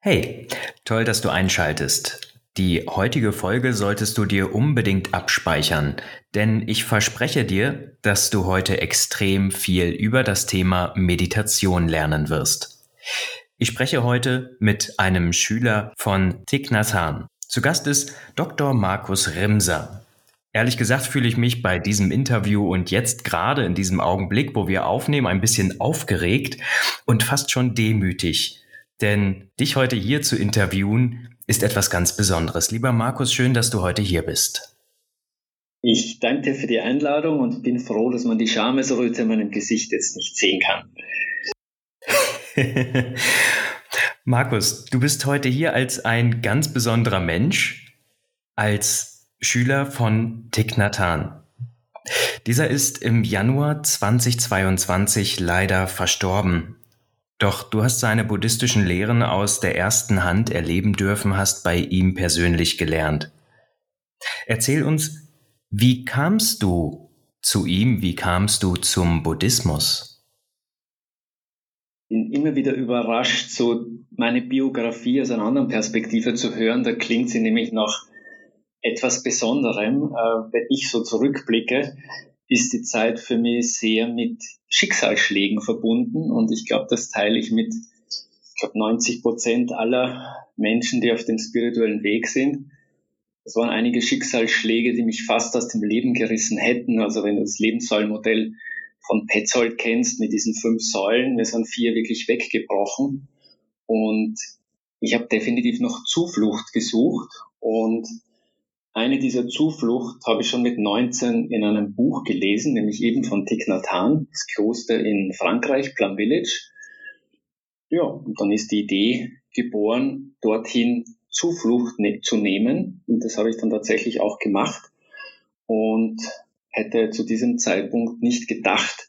Hey, toll, dass du einschaltest. Die heutige Folge solltest du dir unbedingt abspeichern, denn ich verspreche dir, dass du heute extrem viel über das Thema Meditation lernen wirst. Ich spreche heute mit einem Schüler von Thich. Zu Gast ist Dr. Markus Rimser. Ehrlich gesagt fühle ich mich bei diesem Interview und jetzt gerade in diesem Augenblick, wo wir aufnehmen, ein bisschen aufgeregt und fast schon demütig denn dich heute hier zu interviewen ist etwas ganz Besonderes. Lieber Markus, schön, dass du heute hier bist. Ich danke dir für die Einladung und bin froh, dass man die Schamesröte in meinem Gesicht jetzt nicht sehen kann. Markus, du bist heute hier als ein ganz besonderer Mensch, als Schüler von Thich Nhat Hanh. Dieser ist im Januar 2022 leider verstorben doch du hast seine buddhistischen Lehren aus der ersten Hand erleben dürfen, hast bei ihm persönlich gelernt. Erzähl uns, wie kamst du zu ihm, wie kamst du zum Buddhismus? Ich bin immer wieder überrascht, so meine Biografie aus einer anderen Perspektive zu hören. Da klingt sie nämlich nach etwas Besonderem, äh, wenn ich so zurückblicke ist die Zeit für mich sehr mit Schicksalsschlägen verbunden und ich glaube, das teile ich mit, ich glaube, 90 Prozent aller Menschen, die auf dem spirituellen Weg sind. Es waren einige Schicksalsschläge, die mich fast aus dem Leben gerissen hätten. Also wenn du das Lebenssäulenmodell von Petzold kennst mit diesen fünf Säulen, mir sind vier wirklich weggebrochen und ich habe definitiv noch Zuflucht gesucht und eine dieser Zuflucht habe ich schon mit 19 in einem Buch gelesen, nämlich eben von Thich Nhat Hanh, das Kloster in Frankreich, Plum Village. Ja, und dann ist die Idee geboren, dorthin Zuflucht ne zu nehmen. Und das habe ich dann tatsächlich auch gemacht und hätte zu diesem Zeitpunkt nicht gedacht,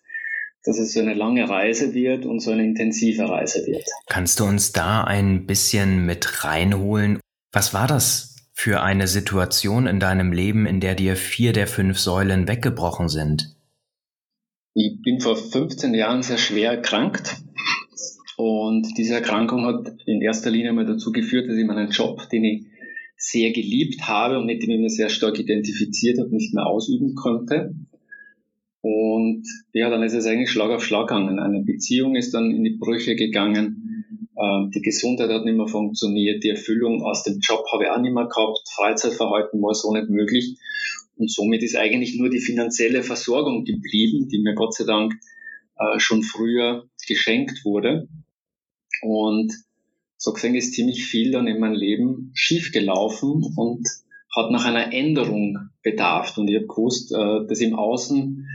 dass es so eine lange Reise wird und so eine intensive Reise wird. Kannst du uns da ein bisschen mit reinholen? Was war das für eine Situation in deinem Leben, in der dir vier der fünf Säulen weggebrochen sind? Ich bin vor 15 Jahren sehr schwer erkrankt und diese Erkrankung hat in erster Linie mal dazu geführt, dass ich meinen Job, den ich sehr geliebt habe und mit dem ich mich sehr stark identifiziert habe, nicht mehr ausüben konnte. Und ja, dann ist es eigentlich Schlag auf Schlag gegangen. Eine Beziehung ist dann in die Brüche gegangen. Ähm, die Gesundheit hat nicht mehr funktioniert, die Erfüllung aus dem Job habe ich auch nicht mehr gehabt, Freizeitverhalten war so nicht möglich. Und somit ist eigentlich nur die finanzielle Versorgung geblieben, die mir Gott sei Dank äh, schon früher geschenkt wurde. Und so gesehen ist ziemlich viel dann in meinem Leben schiefgelaufen und hat nach einer Änderung bedarf. Und ich habe gewusst, äh, dass im Außen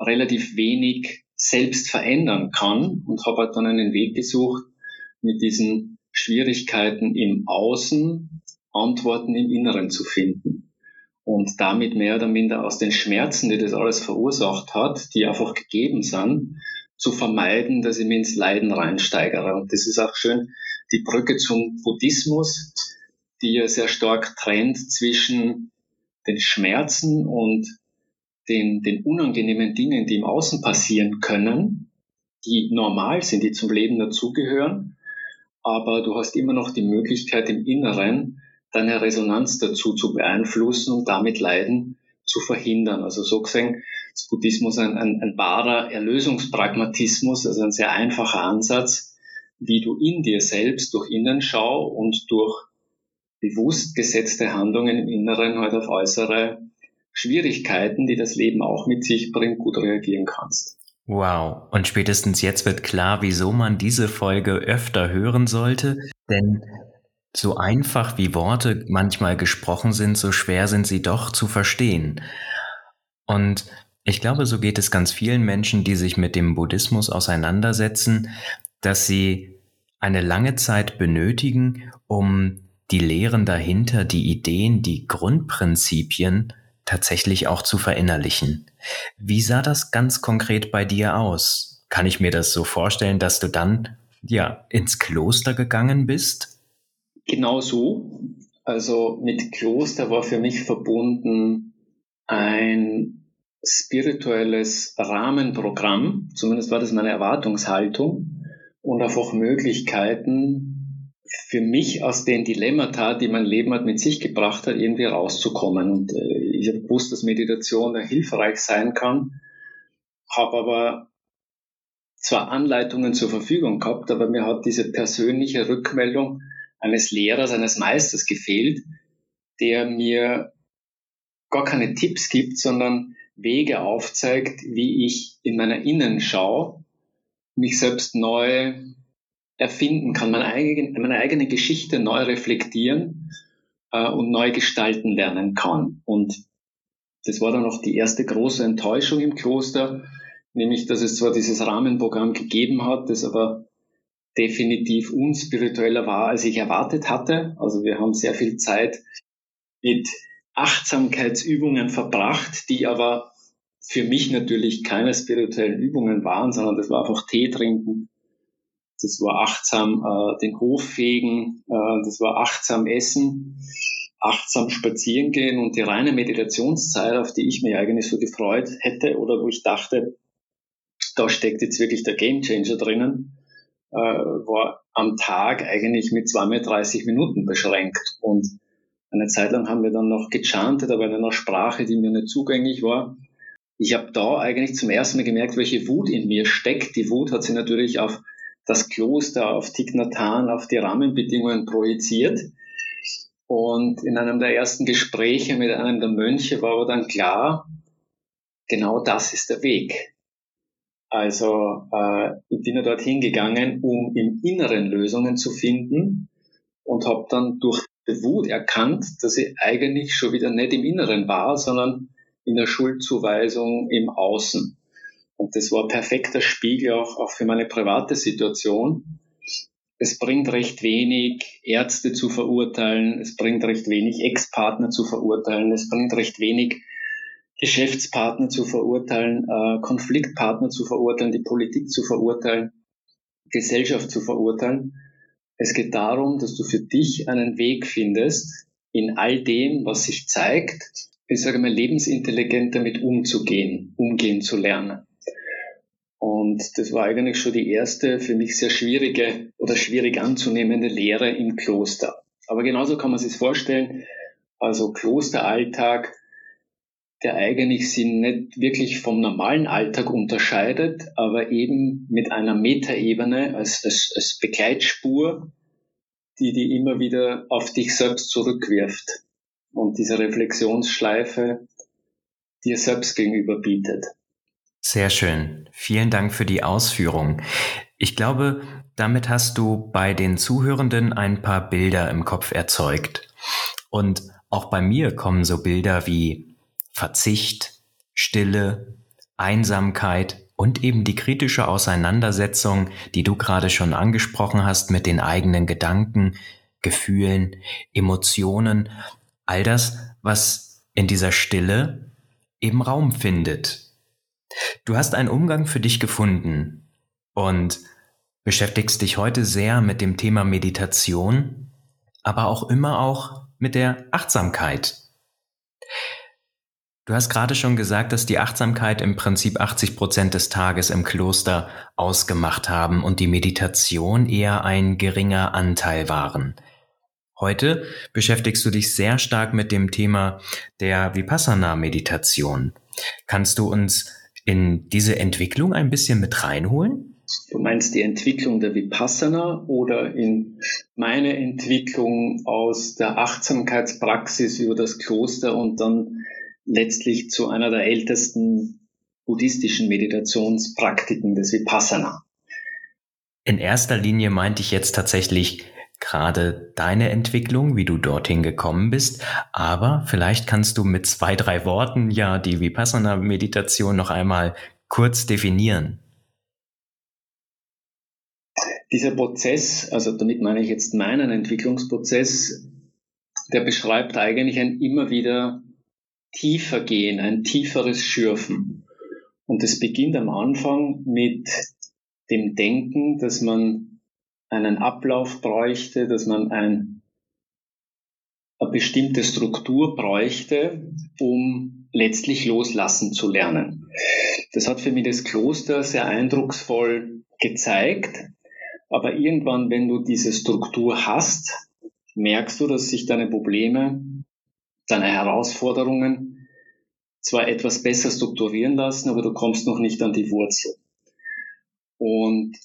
relativ wenig selbst verändern kann und habe halt dann einen Weg gesucht, mit diesen Schwierigkeiten im Außen Antworten im Inneren zu finden. Und damit mehr oder minder aus den Schmerzen, die das alles verursacht hat, die einfach gegeben sind, zu vermeiden, dass ich mich ins Leiden reinsteigere. Und das ist auch schön die Brücke zum Buddhismus, die ja sehr stark trennt zwischen den Schmerzen und den, den unangenehmen Dingen, die im Außen passieren können, die normal sind, die zum Leben dazugehören, aber du hast immer noch die Möglichkeit im Inneren deine Resonanz dazu zu beeinflussen und damit Leiden zu verhindern. Also so gesehen ist Buddhismus ein, ein, ein wahrer Erlösungspragmatismus, also ein sehr einfacher Ansatz, wie du in dir selbst durch Innenschau und durch bewusst gesetzte Handlungen im Inneren halt auf äußere Schwierigkeiten, die das Leben auch mit sich bringt, gut reagieren kannst. Wow, und spätestens jetzt wird klar, wieso man diese Folge öfter hören sollte, denn so einfach wie Worte manchmal gesprochen sind, so schwer sind sie doch zu verstehen. Und ich glaube, so geht es ganz vielen Menschen, die sich mit dem Buddhismus auseinandersetzen, dass sie eine lange Zeit benötigen, um die Lehren dahinter, die Ideen, die Grundprinzipien tatsächlich auch zu verinnerlichen. Wie sah das ganz konkret bei dir aus? Kann ich mir das so vorstellen, dass du dann ja ins Kloster gegangen bist? Genau so. Also mit Kloster war für mich verbunden ein spirituelles Rahmenprogramm, zumindest war das meine Erwartungshaltung, und einfach Möglichkeiten für mich aus den Dilemmata, die mein Leben hat mit sich gebracht hat, irgendwie rauszukommen. Und äh, ich habe gewusst, dass Meditation hilfreich sein kann, habe aber zwar Anleitungen zur Verfügung gehabt, aber mir hat diese persönliche Rückmeldung eines Lehrers, eines Meisters gefehlt, der mir gar keine Tipps gibt, sondern Wege aufzeigt, wie ich in meiner Innenschau mich selbst neu erfinden kann, meine eigene, meine eigene Geschichte neu reflektieren äh, und neu gestalten lernen kann. Und das war dann noch die erste große Enttäuschung im Kloster, nämlich dass es zwar dieses Rahmenprogramm gegeben hat, das aber definitiv unspiritueller war, als ich erwartet hatte. Also wir haben sehr viel Zeit mit Achtsamkeitsübungen verbracht, die aber für mich natürlich keine spirituellen Übungen waren, sondern das war einfach Tee trinken. Das war achtsam äh, den Hof fegen, äh, das war achtsam essen, achtsam spazieren gehen und die reine Meditationszeit, auf die ich mich eigentlich so gefreut hätte oder wo ich dachte, da steckt jetzt wirklich der Gamechanger drinnen, äh, war am Tag eigentlich mit zweimal 30 Minuten beschränkt. Und eine Zeit lang haben wir dann noch gechantet, aber in einer Sprache, die mir nicht zugänglich war. Ich habe da eigentlich zum ersten Mal gemerkt, welche Wut in mir steckt. Die Wut hat sich natürlich auf das Kloster, auf Tignatan, auf die Rahmenbedingungen projiziert. Und in einem der ersten Gespräche mit einem der Mönche war aber dann klar, genau das ist der Weg. Also äh, ich bin ja dorthin gegangen, um im Inneren Lösungen zu finden und habe dann durch die Wut erkannt, dass ich eigentlich schon wieder nicht im Inneren war, sondern in der Schuldzuweisung im Außen. Und das war perfekter Spiegel auch, auch für meine private Situation. Es bringt recht wenig, Ärzte zu verurteilen, es bringt recht wenig, Ex-Partner zu verurteilen, es bringt recht wenig, Geschäftspartner zu verurteilen, äh, Konfliktpartner zu verurteilen, die Politik zu verurteilen, Gesellschaft zu verurteilen. Es geht darum, dass du für dich einen Weg findest, in all dem, was sich zeigt, ich sage mal, lebensintelligent damit umzugehen, umgehen zu lernen. Und das war eigentlich schon die erste für mich sehr schwierige oder schwierig anzunehmende Lehre im Kloster. Aber genauso kann man sich vorstellen, also Klosteralltag, der eigentlich sie nicht wirklich vom normalen Alltag unterscheidet, aber eben mit einer Metaebene als, als, als Begleitspur, die die immer wieder auf dich selbst zurückwirft und diese Reflexionsschleife dir selbst gegenüber bietet. Sehr schön. Vielen Dank für die Ausführung. Ich glaube, damit hast du bei den Zuhörenden ein paar Bilder im Kopf erzeugt. Und auch bei mir kommen so Bilder wie Verzicht, Stille, Einsamkeit und eben die kritische Auseinandersetzung, die du gerade schon angesprochen hast mit den eigenen Gedanken, Gefühlen, Emotionen, all das, was in dieser Stille eben Raum findet. Du hast einen Umgang für dich gefunden und beschäftigst dich heute sehr mit dem Thema Meditation, aber auch immer auch mit der Achtsamkeit. Du hast gerade schon gesagt, dass die Achtsamkeit im Prinzip 80 Prozent des Tages im Kloster ausgemacht haben und die Meditation eher ein geringer Anteil waren. Heute beschäftigst du dich sehr stark mit dem Thema der Vipassana-Meditation. Kannst du uns in diese Entwicklung ein bisschen mit reinholen? Du meinst die Entwicklung der Vipassana oder in meine Entwicklung aus der Achtsamkeitspraxis über das Kloster und dann letztlich zu einer der ältesten buddhistischen Meditationspraktiken des Vipassana. In erster Linie meinte ich jetzt tatsächlich gerade deine Entwicklung, wie du dorthin gekommen bist, aber vielleicht kannst du mit zwei, drei Worten ja die Vipassana-Meditation noch einmal kurz definieren. Dieser Prozess, also damit meine ich jetzt meinen Entwicklungsprozess, der beschreibt eigentlich ein immer wieder tiefer gehen, ein tieferes Schürfen. Und es beginnt am Anfang mit dem Denken, dass man einen Ablauf bräuchte, dass man ein, eine bestimmte Struktur bräuchte, um letztlich loslassen zu lernen. Das hat für mich das Kloster sehr eindrucksvoll gezeigt, Aber irgendwann, wenn du diese Struktur hast, merkst du, dass sich deine Probleme, deine Herausforderungen zwar etwas besser strukturieren lassen, aber du kommst noch nicht an die Wurzel. Und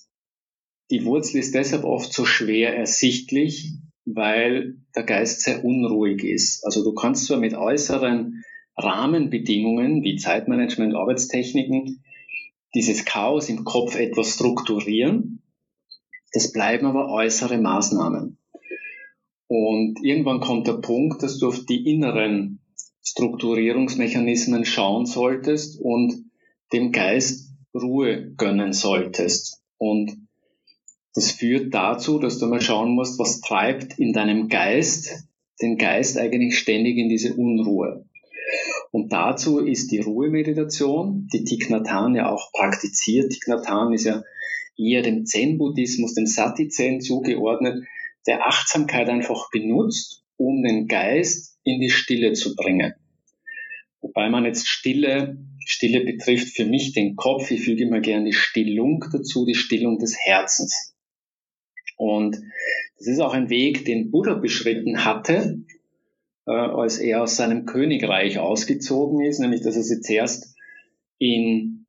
die Wurzel ist deshalb oft so schwer ersichtlich, weil der Geist sehr unruhig ist. Also du kannst zwar mit äußeren Rahmenbedingungen wie Zeitmanagement, Arbeitstechniken dieses Chaos im Kopf etwas strukturieren, das bleiben aber äußere Maßnahmen. Und irgendwann kommt der Punkt, dass du auf die inneren Strukturierungsmechanismen schauen solltest und dem Geist Ruhe gönnen solltest. Und das führt dazu, dass du mal schauen musst, was treibt in deinem Geist den Geist eigentlich ständig in diese Unruhe. Und dazu ist die Ruhemeditation, die Thich Nhat ja auch praktiziert. Thich Nhat ist ja eher dem Zen-Buddhismus, dem Sati-Zen zugeordnet, der Achtsamkeit einfach benutzt, um den Geist in die Stille zu bringen. Wobei man jetzt Stille, Stille betrifft für mich den Kopf, ich füge immer gerne die Stillung dazu, die Stillung des Herzens. Und das ist auch ein Weg, den Buddha beschritten hatte, äh, als er aus seinem Königreich ausgezogen ist, nämlich dass er sich zuerst in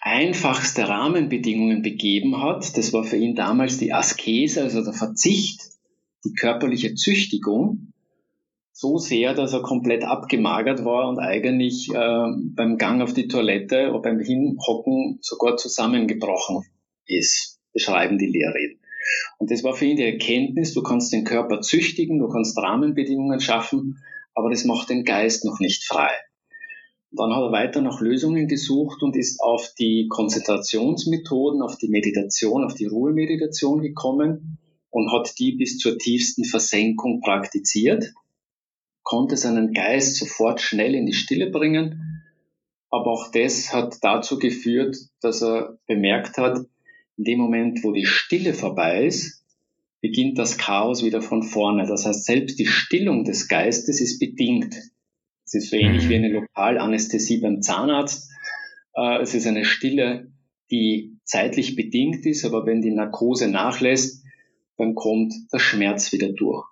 einfachste Rahmenbedingungen begeben hat. Das war für ihn damals die Askese, also der Verzicht, die körperliche Züchtigung, so sehr, dass er komplett abgemagert war und eigentlich äh, beim Gang auf die Toilette oder beim Hinhocken sogar zusammengebrochen ist beschreiben die Lehrreden. Und das war für ihn die Erkenntnis, du kannst den Körper züchtigen, du kannst Rahmenbedingungen schaffen, aber das macht den Geist noch nicht frei. Und dann hat er weiter nach Lösungen gesucht und ist auf die Konzentrationsmethoden, auf die Meditation, auf die Ruhemeditation gekommen und hat die bis zur tiefsten Versenkung praktiziert, konnte seinen Geist sofort schnell in die Stille bringen, aber auch das hat dazu geführt, dass er bemerkt hat, in dem Moment, wo die Stille vorbei ist, beginnt das Chaos wieder von vorne. Das heißt, selbst die Stillung des Geistes ist bedingt. Es ist so ähnlich wie mhm. eine Lokalanästhesie beim Zahnarzt. Äh, es ist eine Stille, die zeitlich bedingt ist, aber wenn die Narkose nachlässt, dann kommt der Schmerz wieder durch.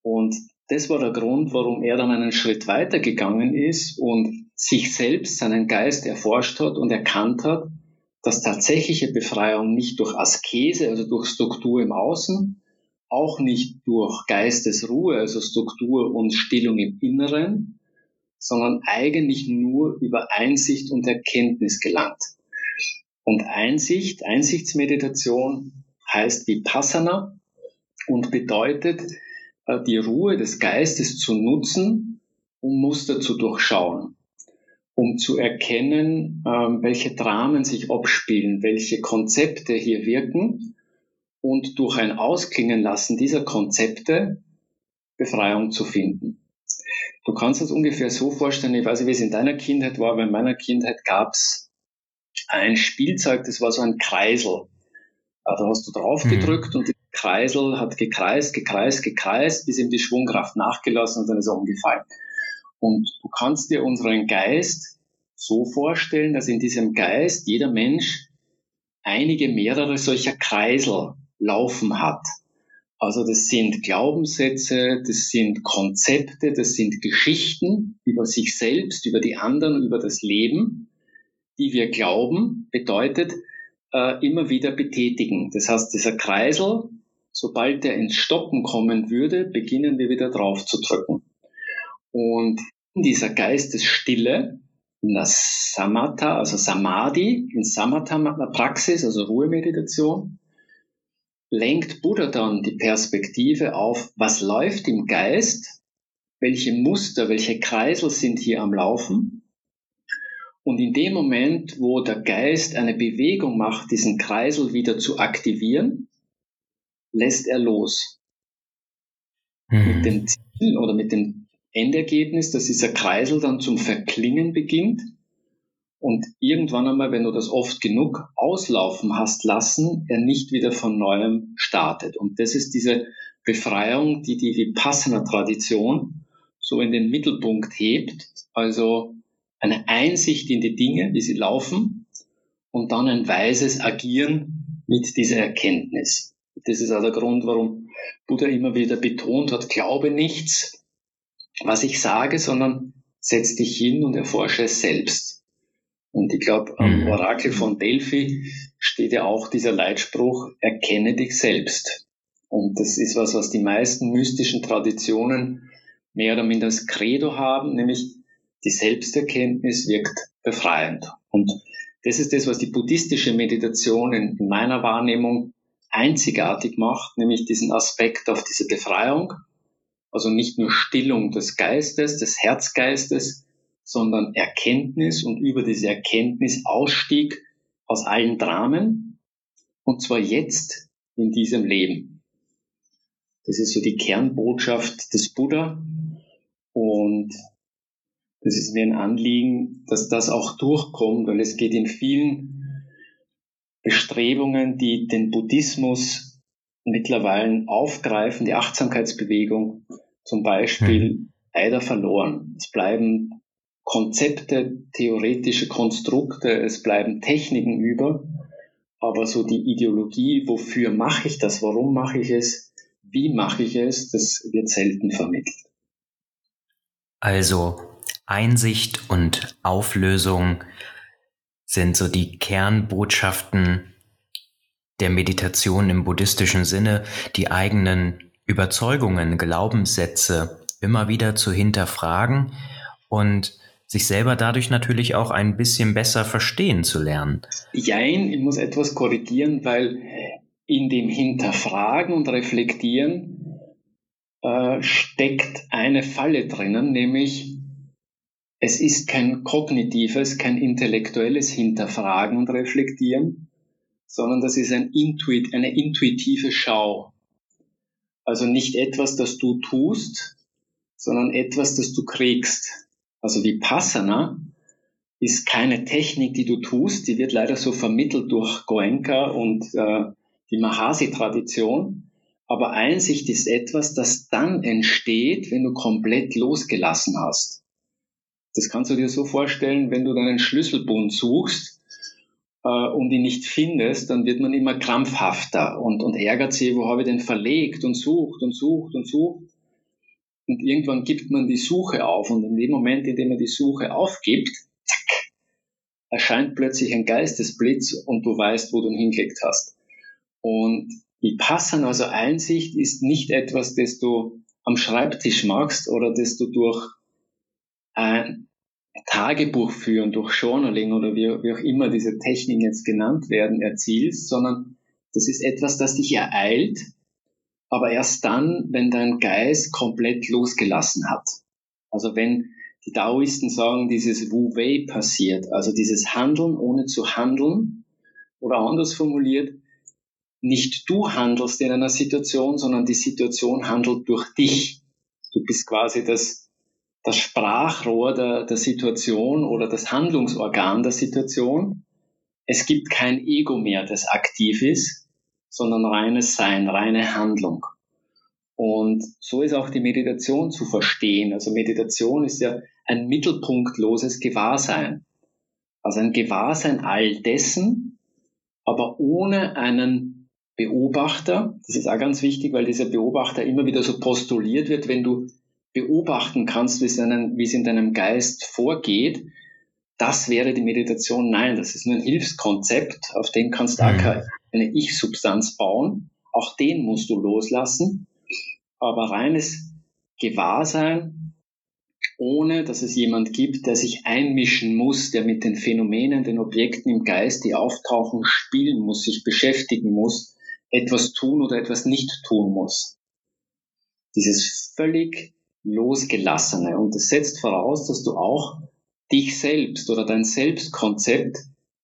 Und das war der Grund, warum er dann einen Schritt weiter gegangen ist und sich selbst, seinen Geist erforscht hat und erkannt hat, dass tatsächliche Befreiung nicht durch Askese, also durch Struktur im Außen, auch nicht durch Geistesruhe, also Struktur und Stillung im Inneren, sondern eigentlich nur über Einsicht und Erkenntnis gelangt. Und Einsicht, Einsichtsmeditation heißt Vipassana und bedeutet, äh, die Ruhe des Geistes zu nutzen, um Muster zu durchschauen um zu erkennen, ähm, welche Dramen sich abspielen, welche Konzepte hier wirken und durch ein Ausklingen lassen dieser Konzepte Befreiung zu finden. Du kannst es ungefähr so vorstellen, ich weiß nicht, wie es in deiner Kindheit war, aber in meiner Kindheit gab es ein Spielzeug, das war so ein Kreisel. Da hast du drauf gedrückt mhm. und der Kreisel hat gekreist, gekreist, gekreist, bis ihm die Schwungkraft nachgelassen und dann ist er umgefallen. Und du kannst dir unseren Geist so vorstellen, dass in diesem Geist jeder Mensch einige mehrere solcher Kreisel laufen hat. Also das sind Glaubenssätze, das sind Konzepte, das sind Geschichten über sich selbst, über die anderen, über das Leben, die wir glauben, bedeutet äh, immer wieder betätigen. Das heißt, dieser Kreisel, sobald er ins Stoppen kommen würde, beginnen wir wieder drauf zu drücken. Und dieser Geistesstille, in der Samatha, also Samadhi, in Samatha-Praxis, also Ruhemeditation, lenkt Buddha dann die Perspektive auf, was läuft im Geist, welche Muster, welche Kreisel sind hier am Laufen. Und in dem Moment, wo der Geist eine Bewegung macht, diesen Kreisel wieder zu aktivieren, lässt er los. Mhm. Mit dem Ziel oder mit dem Endergebnis, dass dieser Kreisel dann zum Verklingen beginnt und irgendwann einmal, wenn du das oft genug auslaufen hast lassen, er nicht wieder von neuem startet. Und das ist diese Befreiung, die die Vipassana-Tradition so in den Mittelpunkt hebt. Also eine Einsicht in die Dinge, wie sie laufen und dann ein weises Agieren mit dieser Erkenntnis. Das ist auch der Grund, warum Buddha immer wieder betont hat, glaube nichts, was ich sage, sondern setz dich hin und erforsche es selbst. Und ich glaube, am mhm. Orakel von Delphi steht ja auch dieser Leitspruch, erkenne dich selbst. Und das ist was, was die meisten mystischen Traditionen mehr oder minder als Credo haben, nämlich die Selbsterkenntnis wirkt befreiend. Und das ist das, was die buddhistische Meditation in, meiner Wahrnehmung einzigartig macht, nämlich diesen Aspekt auf diese Befreiung. Also nicht nur Stillung des Geistes, des Herzgeistes, sondern Erkenntnis und über diese Erkenntnis Ausstieg aus allen Dramen und zwar jetzt in diesem Leben. Das ist so die Kernbotschaft des Buddha und das ist mir ein Anliegen, dass das auch durchkommt, weil es geht in vielen Bestrebungen, die den Buddhismus mittlerweile aufgreifen, die Achtsamkeitsbewegung zum Beispiel, hm. leider verloren. Es bleiben Konzepte, theoretische Konstrukte, es bleiben Techniken über, aber so die Ideologie, wofür mache ich das, warum mache ich es, wie mache ich es, das wird selten vermittelt. Also Einsicht und Auflösung sind so die Kernbotschaften der Meditation im buddhistischen Sinne, die eigenen Überzeugungen, Glaubenssätze immer wieder zu hinterfragen und sich selber dadurch natürlich auch ein bisschen besser verstehen zu lernen. Jein, ich muss etwas korrigieren, weil in dem Hinterfragen und Reflektieren äh, steckt eine Falle drinnen, nämlich es ist kein kognitives, kein intellektuelles Hinterfragen und Reflektieren, sondern das ist ein Intuit, eine intuitive Schau. Also nicht etwas, das du tust, sondern etwas, das du kriegst. Also Vipassana ist keine Technik, die du tust, die wird leider so vermittelt durch Goenka und äh, die Mahasi-Tradition. Aber Einsicht ist etwas, das dann entsteht, wenn du komplett losgelassen hast. Das kannst du dir so vorstellen, wenn du deinen Schlüsselbund suchst äh, und ihn nicht findest, dann wird man immer krampfhafter und, und ärgert sich, wo habe ich den verlegt und sucht und sucht und sucht. Und irgendwann gibt man die Suche auf. Und in dem Moment, in dem man die Suche aufgibt, zack, erscheint plötzlich ein Geistesblitz und du weißt, wo du ihn hingelegt hast. Und die Passen, also Einsicht, ist nicht etwas, das du am Schreibtisch machst oder das du durch ein Tagebuch führen, durch Journaling oder wie, wie auch immer diese Techniken jetzt genannt werden, erzielst, sondern das ist etwas, das dich ereilt aber erst dann, wenn dein Geist komplett losgelassen hat. Also wenn die Taoisten sagen, dieses Wu-Wei passiert, also dieses Handeln ohne zu handeln, oder anders formuliert, nicht du handelst in einer Situation, sondern die Situation handelt durch dich. Du bist quasi das, das Sprachrohr der, der Situation oder das Handlungsorgan der Situation. Es gibt kein Ego mehr, das aktiv ist, sondern reines Sein, reine Handlung. Und so ist auch die Meditation zu verstehen. Also Meditation ist ja ein mittelpunktloses Gewahrsein. Also ein Gewahrsein all dessen, aber ohne einen Beobachter. Das ist auch ganz wichtig, weil dieser Beobachter immer wieder so postuliert wird, wenn du beobachten kannst, wie es, einen, wie es in deinem Geist vorgeht. Das wäre die Meditation. Nein, das ist nur ein Hilfskonzept, auf dem kannst du mhm. eine Ich-Substanz bauen. Auch den musst du loslassen. Aber reines Gewahrsein, ohne dass es jemand gibt, der sich einmischen muss, der mit den Phänomenen, den Objekten im Geist, die auftauchen, spielen muss, sich beschäftigen muss, etwas tun oder etwas nicht tun muss. Dieses völlig losgelassene. Und das setzt voraus, dass du auch dich selbst oder dein Selbstkonzept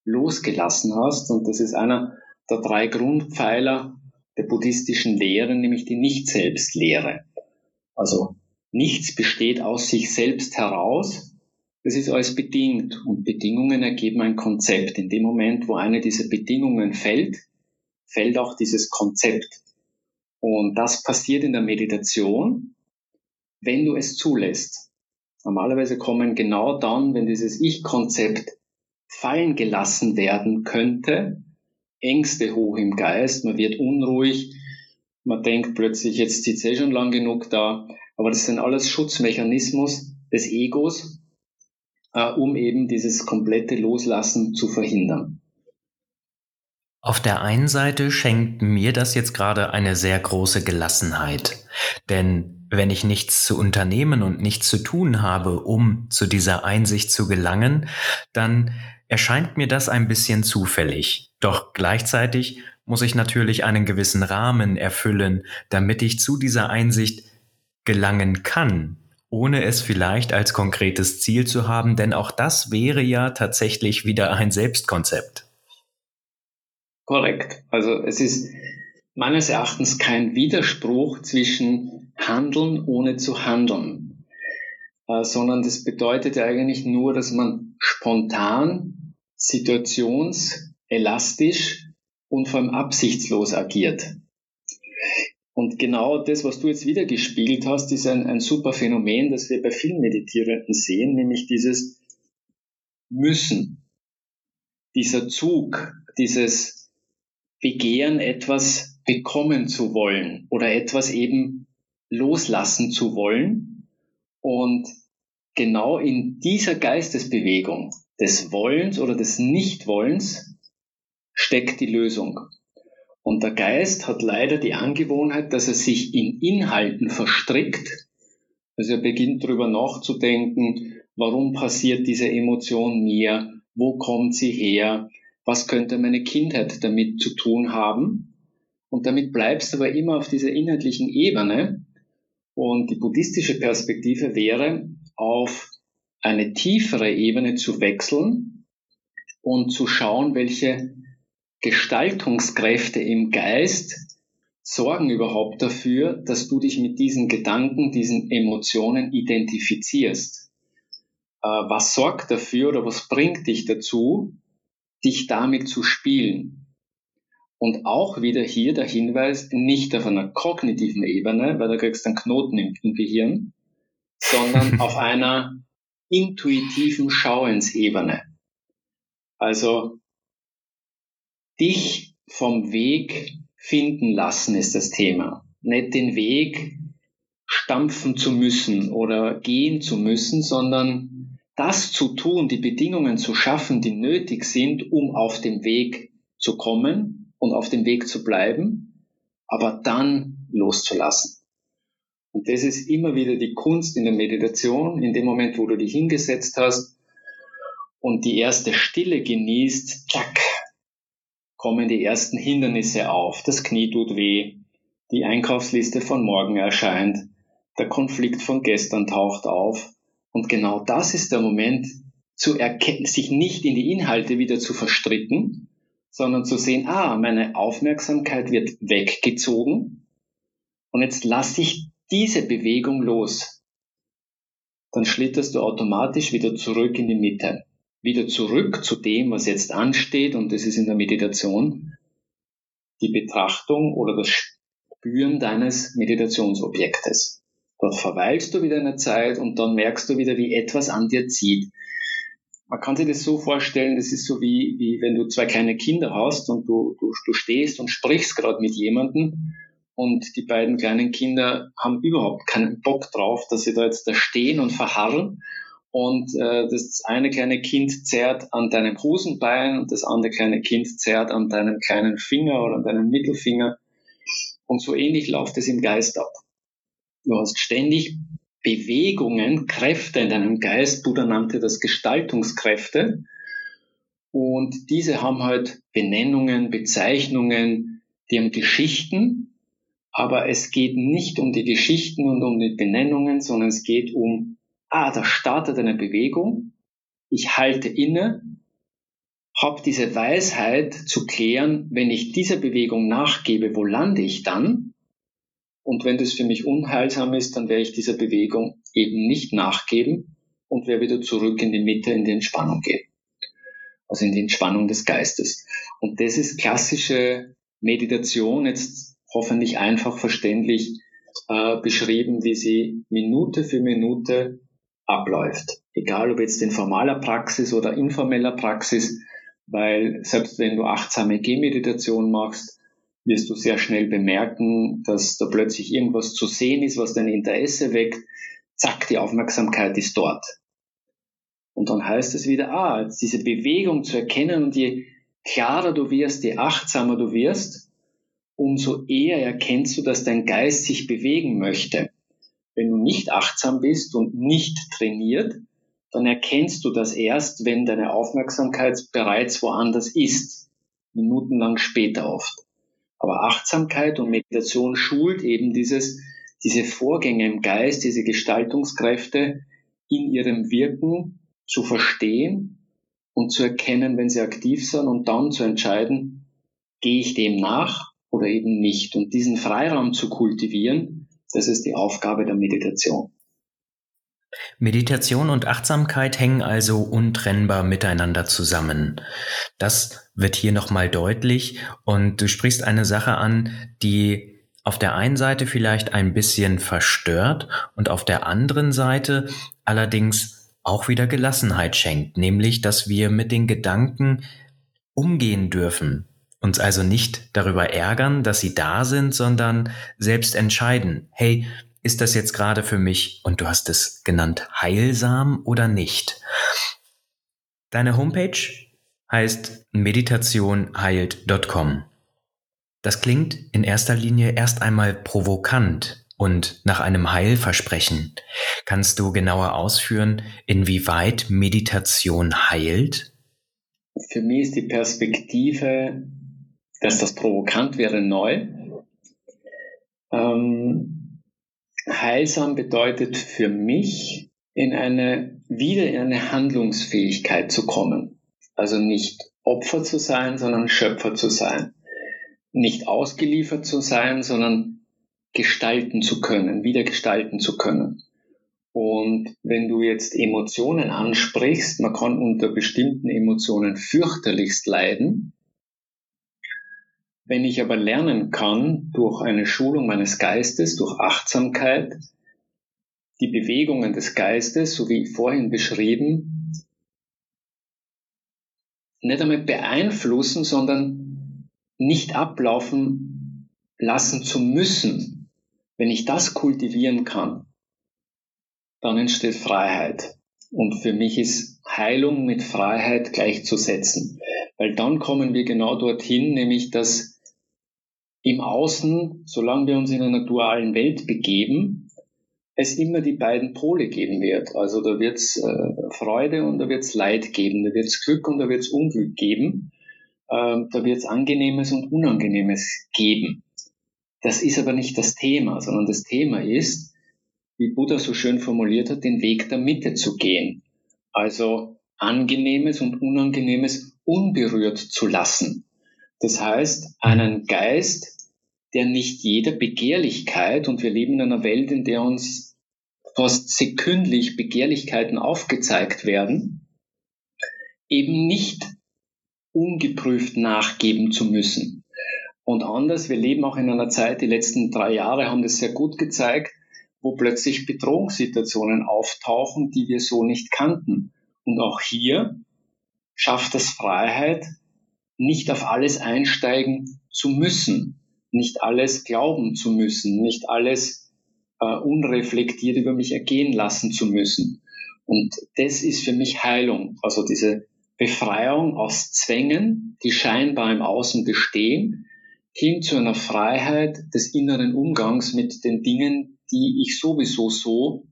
losgelassen hast. Und das ist einer der drei Grundpfeiler der buddhistischen Lehre, nämlich die Nicht-Selbst-Lehre. Also nichts besteht aus sich selbst heraus, das ist alles bedingt und Bedingungen ergeben ein Konzept. In dem Moment, wo eine dieser Bedingungen fällt, fällt auch dieses Konzept. Und das passiert in der Meditation, wenn du es zulässt. Normalerweise kommen genau dann, wenn dieses Ich-Konzept fallen gelassen werden könnte, Ängste hoch im Geist, man wird unruhig, man denkt plötzlich, jetzt sitzt eh schon lang genug da, aber das sind alles Schutzmechanismus des Egos, äh, um eben dieses komplette Loslassen zu verhindern. Auf der einen Seite schenkt mir das jetzt gerade eine sehr große Gelassenheit, denn wenn ich nichts zu unternehmen und nichts zu tun habe, um zu dieser Einsicht zu gelangen, dann erscheint mir das ein bisschen zufällig. Doch gleichzeitig muss ich natürlich einen gewissen Rahmen erfüllen, damit ich zu dieser Einsicht gelangen kann, ohne es vielleicht als konkretes Ziel zu haben, denn auch das wäre ja tatsächlich wieder ein Selbstkonzept. Korrekt. Also es ist meines Erachtens kein Widerspruch zwischen Handeln ohne zu handeln, äh, sondern das bedeutet ja eigentlich nur, dass man spontan, situationselastisch und vor allem absichtslos agiert. Und genau das, was du jetzt wieder gespiegelt hast, ist ein, ein super Phänomen, das wir bei vielen Meditierenden sehen, nämlich dieses Müssen, dieser Zug, dieses Begehren, etwas bekommen zu wollen oder etwas eben loslassen zu wollen. Und genau in dieser Geistesbewegung des Wollens oder des Nichtwollens steckt die Lösung. Und der Geist hat leider die Angewohnheit, dass er sich in Inhalten verstrickt. Also er beginnt darüber nachzudenken, warum passiert diese Emotion mir, wo kommt sie her, was könnte meine Kindheit damit zu tun haben. Und damit bleibst du aber immer auf dieser inhaltlichen Ebene. Und die buddhistische Perspektive wäre, auf eine tiefere Ebene zu wechseln und zu schauen, welche Gestaltungskräfte im Geist sorgen überhaupt dafür, dass du dich mit diesen Gedanken, diesen Emotionen identifizierst. Äh, was sorgt dafür oder was bringt dich dazu, dich damit zu spielen? Und auch wieder hier der Hinweis, nicht auf einer kognitiven Ebene, weil da kriegst du einen Knoten im, im Gehirn, sondern auf einer intuitiven Schauensebene. Also dich vom Weg finden lassen ist das Thema. Nicht den Weg stampfen zu müssen oder gehen zu müssen, sondern das zu tun, die Bedingungen zu schaffen, die nötig sind, um auf dem Weg zu kommen und auf dem Weg zu bleiben, aber dann loszulassen. Und das ist immer wieder die Kunst in der Meditation, in dem Moment, wo du dich hingesetzt hast und die erste Stille genießt, zack, kommen die ersten Hindernisse auf. Das Knie tut weh, die Einkaufsliste von morgen erscheint, der Konflikt von gestern taucht auf. Und genau das ist der Moment, zu erkennen, sich nicht in die Inhalte wieder zu verstricken, sondern zu sehen, ah, meine Aufmerksamkeit wird weggezogen und jetzt lasse ich diese Bewegung los. Dann schlitterst du automatisch wieder zurück in die Mitte wieder zurück zu dem, was jetzt ansteht, und das ist in der Meditation die Betrachtung oder das Spüren deines Meditationsobjektes. Dort verweilst du wieder eine Zeit und dann merkst du wieder, wie etwas an dir zieht. Man kann sich das so vorstellen, das ist so wie, wie wenn du zwei kleine Kinder hast und du, du, du stehst und sprichst gerade mit jemandem und die beiden kleinen Kinder haben überhaupt keinen Bock drauf, dass sie da jetzt da stehen und verharren und äh, das eine kleine Kind zerrt an deinem Hosenbein und das andere kleine Kind zerrt an deinem kleinen Finger oder an deinem Mittelfinger. Und so ähnlich läuft es im Geist ab. Du hast ständig Bewegungen, Kräfte in deinem Geist. Buddha nannte das Gestaltungskräfte. Und diese haben halt Benennungen, Bezeichnungen, die haben Geschichten. Aber es geht nicht um die Geschichten und um die Benennungen, sondern es geht um ah, da startet eine Bewegung, ich halte inne, habe diese Weisheit zu klären, wenn ich dieser Bewegung nachgebe, wo lande ich dann? Und wenn das für mich unheilsam ist, dann werde ich dieser Bewegung eben nicht nachgeben und werde wieder zurück in die Mitte, in die Entspannung gehen. Also in die Entspannung des Geistes. Und das ist klassische Meditation, jetzt hoffentlich einfach verständlich äh, beschrieben, wie sie Minute für Minute abläuft. Egal ob jetzt in formaler Praxis oder informeller Praxis, weil selbst wenn du achtsame Gehmeditation machst, wirst du sehr schnell bemerken, dass da plötzlich irgendwas zu sehen ist, was dein Interesse weckt. Zack, die Aufmerksamkeit ist dort. Und dann heißt es wieder, ah, diese Bewegung zu erkennen und je klarer du wirst, je achtsamer du wirst, umso eher erkennst du, dass dein Geist sich bewegen möchte. Wenn du nicht achtsam bist und nicht trainiert, dann erkennst du das erst, wenn deine Aufmerksamkeit bereits woanders ist. Minutenlang später oft. Aber Achtsamkeit und Meditation schult eben dieses, diese Vorgänge im Geist, diese Gestaltungskräfte in ihrem Wirken zu verstehen und zu erkennen, wenn sie aktiv sind und dann zu entscheiden, gehe ich dem nach oder eben nicht. Und diesen Freiraum zu kultivieren, das ist die Aufgabe der Meditation. Meditation und Achtsamkeit hängen also untrennbar miteinander zusammen. Das wird hier nochmal deutlich. Und du sprichst eine Sache an, die auf der einen Seite vielleicht ein bisschen verstört und auf der anderen Seite allerdings auch wieder Gelassenheit schenkt, nämlich dass wir mit den Gedanken umgehen dürfen, uns also nicht darüber ärgern, dass sie da sind, sondern selbst entscheiden, hey, ist das jetzt gerade für mich, und du hast es genannt, heilsam oder nicht? Deine Homepage heißt meditationheilt.com. Das klingt in erster Linie erst einmal provokant und nach einem Heilversprechen. Kannst du genauer ausführen, inwieweit Meditation heilt? Für mich ist die Perspektive, dass das provokant wäre, neu. Ähm, Heilsam bedeutet für mich, in eine, wieder in eine Handlungsfähigkeit zu kommen. Also nicht Opfer zu sein, sondern Schöpfer zu sein. Nicht ausgeliefert zu sein, sondern gestalten zu können, wieder gestalten zu können. Und wenn du jetzt Emotionen ansprichst, man kann unter bestimmten Emotionen fürchterlichst leiden, wenn ich aber lernen kann, durch eine Schulung meines Geistes, durch Achtsamkeit, die Bewegungen des Geistes, so wie vorhin beschrieben, nicht einmal beeinflussen, sondern nicht ablaufen lassen zu müssen, wenn ich das kultivieren kann, dann entsteht Freiheit. Und für mich ist Heilung mit Freiheit gleichzusetzen. Weil dann kommen wir genau dorthin, nämlich dass im Außen, solange wir uns in einer dualen Welt begeben, es immer die beiden Pole geben wird. Also da wird es äh, Freude und da wird es Leid geben, da wird es Glück und da wird es Unglück geben, äh, da wird es Angenehmes und Unangenehmes geben. Das ist aber nicht das Thema, sondern das Thema ist, wie Buddha so schön formuliert hat, den Weg der Mitte zu gehen. Also Angenehmes und Unangenehmes unberührt zu lassen. Das heißt, einen Geist, der nicht jeder Begehrlichkeit, und wir leben in einer Welt, in der uns fast sekündlich Begehrlichkeiten aufgezeigt werden, eben nicht ungeprüft nachgeben zu müssen. Und anders, wir leben auch in einer Zeit, die letzten drei Jahre haben das sehr gut gezeigt, wo plötzlich Bedrohungssituationen auftauchen, die wir so nicht kannten. Und auch hier schafft das Freiheit, nicht auf alles einsteigen zu müssen, nicht alles glauben zu müssen, nicht alles äh, unreflektiert über mich ergehen lassen zu müssen. Und das ist für mich Heilung, also diese Befreiung aus Zwängen, die scheinbar im Außen bestehen, hin zu einer Freiheit des inneren Umgangs mit den Dingen, die ich sowieso so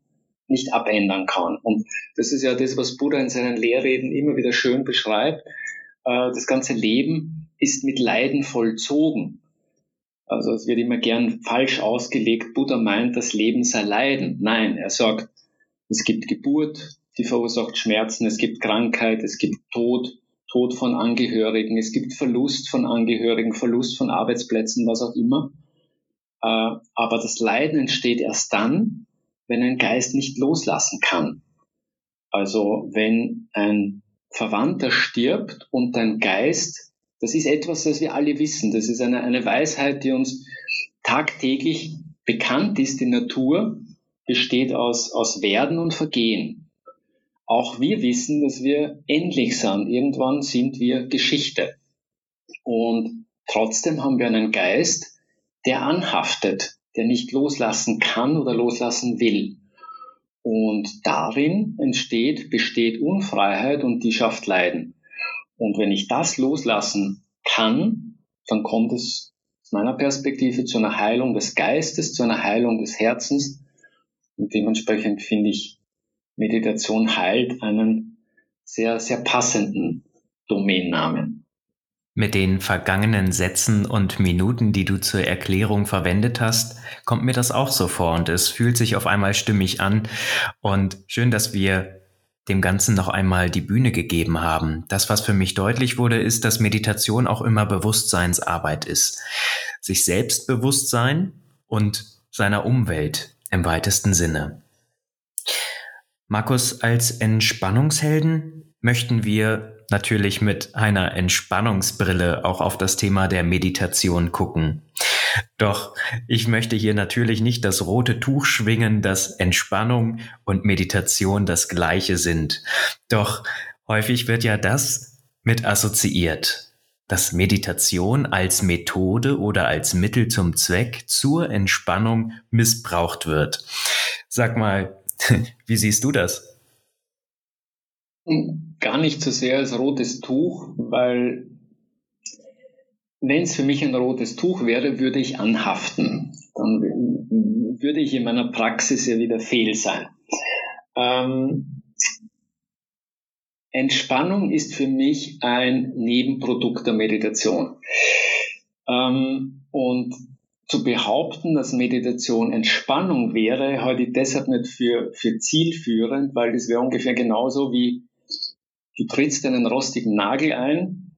nicht abändern kann. Und das ist ja das, was Buddha in seinen Lehrreden immer wieder schön beschreibt, äh, das ganze Leben ist mit Leiden vollzogen. Also es wird immer gern falsch ausgelegt, Buddha meint, das Leben sei Leiden. Nein, er sagt, es gibt Geburt, die verursacht Schmerzen, es gibt Krankheit, es gibt Tod, Tod von Angehörigen, es gibt Verlust von Angehörigen, Verlust von Arbeitsplätzen, was auch immer. Äh, aber das Leiden entsteht erst dann, wenn ein Geist nicht loslassen kann. Also wenn ein Verwandter stirbt und dein Geist, das ist etwas, das wir alle wissen. Das ist eine, eine Weisheit, die uns tagtäglich bekannt ist. Die Natur besteht aus, aus Werden und Vergehen. auch wir wissen, dass wir endlich sind. Irgendwann sind wir Geschichte. Und trotzdem haben wir einen Geist, der anhaftet, der nicht loslassen kann oder loslassen will. Und darin entsteht, besteht Unfreiheit und die schafft Leiden. Und wenn ich das loslassen kann, dann kommt es aus meiner Perspektive zu einer Heilung des Geistes, zu einer Heilung des Herzens. Und dementsprechend finde ich, Meditation heilt einen sehr, sehr passenden Domainnamen. Mit den vergangenen Sätzen und Minuten, die du zur Erklärung verwendet hast, kommt mir das auch so vor und es fühlt sich auf einmal stimmig an. Und schön, dass wir dem Ganzen noch einmal die Bühne gegeben haben. Das, was für mich deutlich wurde, ist, dass Meditation auch immer Bewusstseinsarbeit ist. Sich Selbstbewusstsein und seiner Umwelt im weitesten Sinne. Markus, als Entspannungshelden möchten wir natürlich mit einer Entspannungsbrille auch auf das Thema der Meditation gucken. Doch ich möchte hier natürlich nicht das rote Tuch schwingen, dass Entspannung und Meditation das gleiche sind. Doch häufig wird ja das mit assoziiert, dass Meditation als Methode oder als Mittel zum Zweck zur Entspannung missbraucht wird. Sag mal, wie siehst du das? Gar nicht so sehr als rotes Tuch, weil wenn es für mich ein rotes Tuch wäre, würde ich anhaften. Dann würde ich in meiner Praxis ja wieder fehl sein. Ähm, Entspannung ist für mich ein Nebenprodukt der Meditation. Ähm, und zu behaupten, dass Meditation Entspannung wäre, halte ich deshalb nicht für, für zielführend, weil das wäre ungefähr genauso wie Du trittst einen rostigen Nagel ein,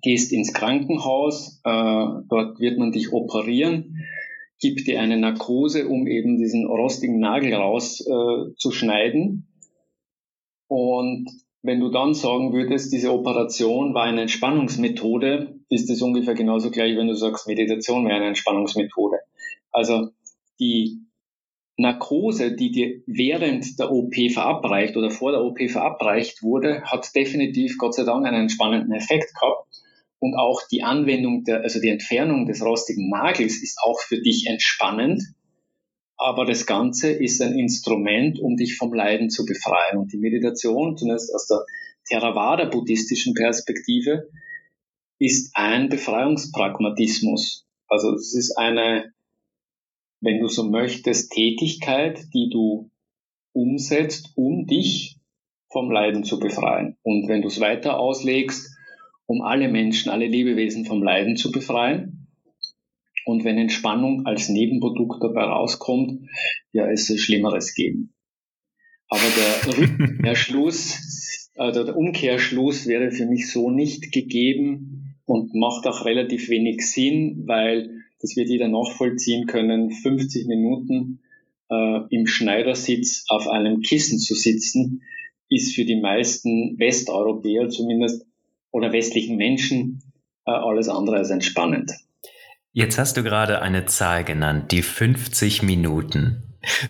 gehst ins Krankenhaus, äh, dort wird man dich operieren, gibt dir eine Narkose, um eben diesen rostigen Nagel rauszuschneiden. Äh, und wenn du dann sagen würdest, diese Operation war eine Entspannungsmethode, ist es ungefähr genauso gleich, wenn du sagst, Meditation wäre eine Entspannungsmethode. Also die Narkose, die dir während der OP verabreicht oder vor der OP verabreicht wurde, hat definitiv Gott sei Dank einen entspannenden Effekt gehabt. Und auch die Anwendung der, also die Entfernung des rostigen Nagels ist auch für dich entspannend. Aber das Ganze ist ein Instrument, um dich vom Leiden zu befreien. Und die Meditation, zumindest aus der Theravada-buddhistischen Perspektive, ist ein Befreiungspragmatismus. Also es ist eine, wenn du so möchtest, Tätigkeit, die du umsetzt, um dich vom Leiden zu befreien. Und wenn du es weiter auslegst, um alle Menschen, alle Lebewesen vom Leiden zu befreien. Und wenn Entspannung als Nebenprodukt dabei rauskommt, ja, es soll Schlimmeres geben. Aber der Rückkehrschluss, also der Umkehrschluss wäre für mich so nicht gegeben und macht auch relativ wenig Sinn, weil das wird jeder nachvollziehen können, 50 Minuten äh, im Schneidersitz auf einem Kissen zu sitzen, ist für die meisten Westeuropäer zumindest oder westlichen Menschen äh, alles andere als entspannend. Jetzt hast du gerade eine Zahl genannt, die 50 Minuten.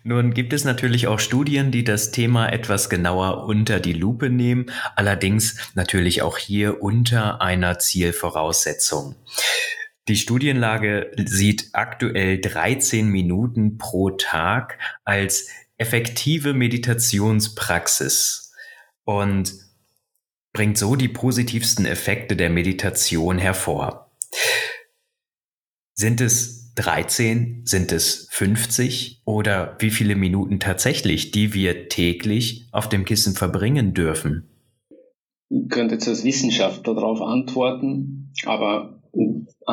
Nun gibt es natürlich auch Studien, die das Thema etwas genauer unter die Lupe nehmen, allerdings natürlich auch hier unter einer Zielvoraussetzung. Die Studienlage sieht aktuell 13 Minuten pro Tag als effektive Meditationspraxis und bringt so die positivsten Effekte der Meditation hervor. Sind es 13, sind es 50 oder wie viele Minuten tatsächlich, die wir täglich auf dem Kissen verbringen dürfen? Ich könnte jetzt als Wissenschaftler darauf antworten, aber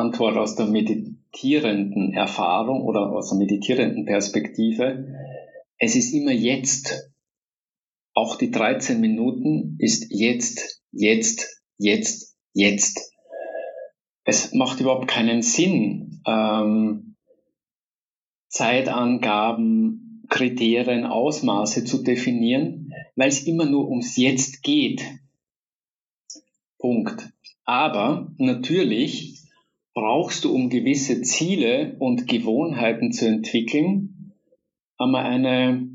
Antwort aus der meditierenden Erfahrung oder aus der meditierenden Perspektive. Es ist immer jetzt. Auch die 13 Minuten ist jetzt, jetzt, jetzt, jetzt. Es macht überhaupt keinen Sinn, ähm, Zeitangaben, Kriterien, Ausmaße zu definieren, weil es immer nur ums Jetzt geht. Punkt. Aber natürlich brauchst du, um gewisse Ziele und Gewohnheiten zu entwickeln, einmal eine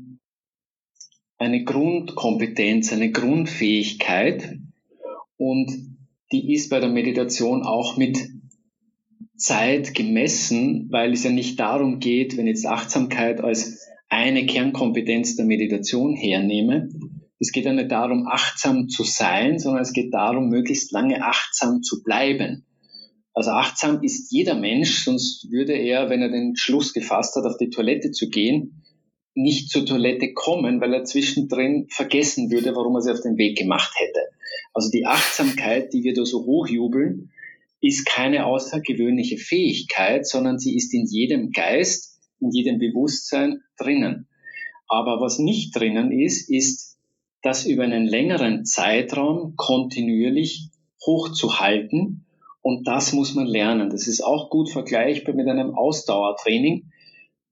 eine Grundkompetenz, eine Grundfähigkeit und die ist bei der Meditation auch mit Zeit gemessen, weil es ja nicht darum geht, wenn jetzt Achtsamkeit als eine Kernkompetenz der Meditation hernehme, es geht ja nicht darum, achtsam zu sein, sondern es geht darum, möglichst lange achtsam zu bleiben. Also achtsam ist jeder Mensch, sonst würde er, wenn er den Schluss gefasst hat, auf die Toilette zu gehen, nicht zur Toilette kommen, weil er zwischendrin vergessen würde, warum er sie auf den Weg gemacht hätte. Also die Achtsamkeit, die wir da so hochjubeln, ist keine außergewöhnliche Fähigkeit, sondern sie ist in jedem Geist, in jedem Bewusstsein drinnen. Aber was nicht drinnen ist, ist, das über einen längeren Zeitraum kontinuierlich hochzuhalten. Und das muss man lernen. Das ist auch gut vergleichbar mit einem Ausdauertraining